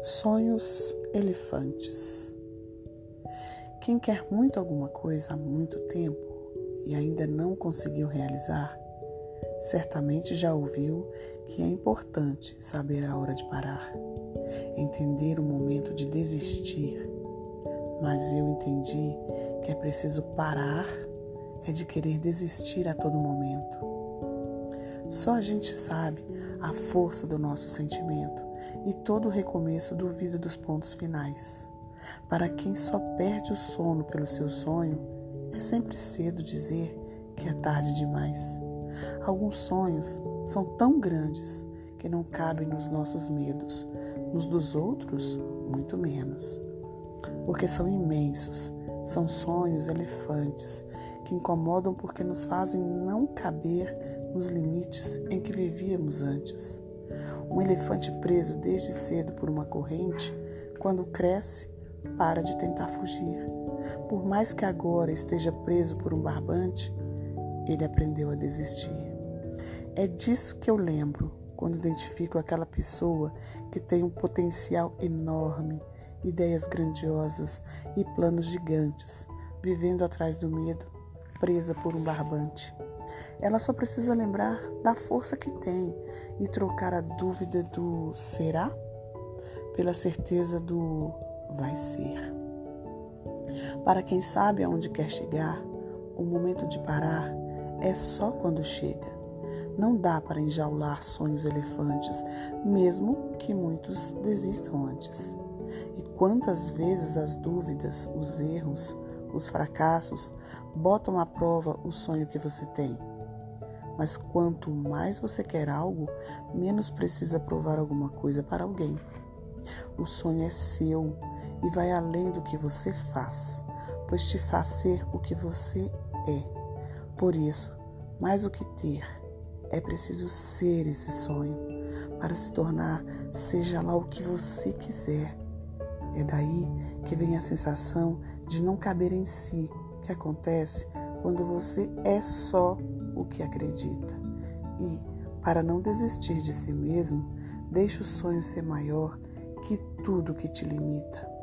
Sonhos elefantes. Quem quer muito alguma coisa há muito tempo e ainda não conseguiu realizar, certamente já ouviu que é importante saber a hora de parar, entender o momento de desistir. Mas eu entendi que é preciso parar é de querer desistir a todo momento. Só a gente sabe a força do nosso sentimento e todo recomeço duvida dos pontos finais. Para quem só perde o sono pelo seu sonho, é sempre cedo dizer que é tarde demais. Alguns sonhos são tão grandes que não cabem nos nossos medos, nos dos outros, muito menos. Porque são imensos, são sonhos elefantes que incomodam porque nos fazem não caber nos limites em que vivíamos antes. Um elefante preso desde cedo por uma corrente, quando cresce, para de tentar fugir. Por mais que agora esteja preso por um barbante, ele aprendeu a desistir. É disso que eu lembro quando identifico aquela pessoa que tem um potencial enorme, ideias grandiosas e planos gigantes, vivendo atrás do medo, presa por um barbante. Ela só precisa lembrar da força que tem e trocar a dúvida do será pela certeza do vai ser. Para quem sabe aonde quer chegar, o momento de parar é só quando chega. Não dá para enjaular sonhos elefantes, mesmo que muitos desistam antes. E quantas vezes as dúvidas, os erros, os fracassos botam à prova o sonho que você tem? Mas quanto mais você quer algo, menos precisa provar alguma coisa para alguém. O sonho é seu e vai além do que você faz, pois te faz ser o que você é. Por isso, mais do que ter, é preciso ser esse sonho para se tornar, seja lá o que você quiser. É daí que vem a sensação de não caber em si, que acontece quando você é só o que acredita. E, para não desistir de si mesmo, deixe o sonho ser maior que tudo que te limita.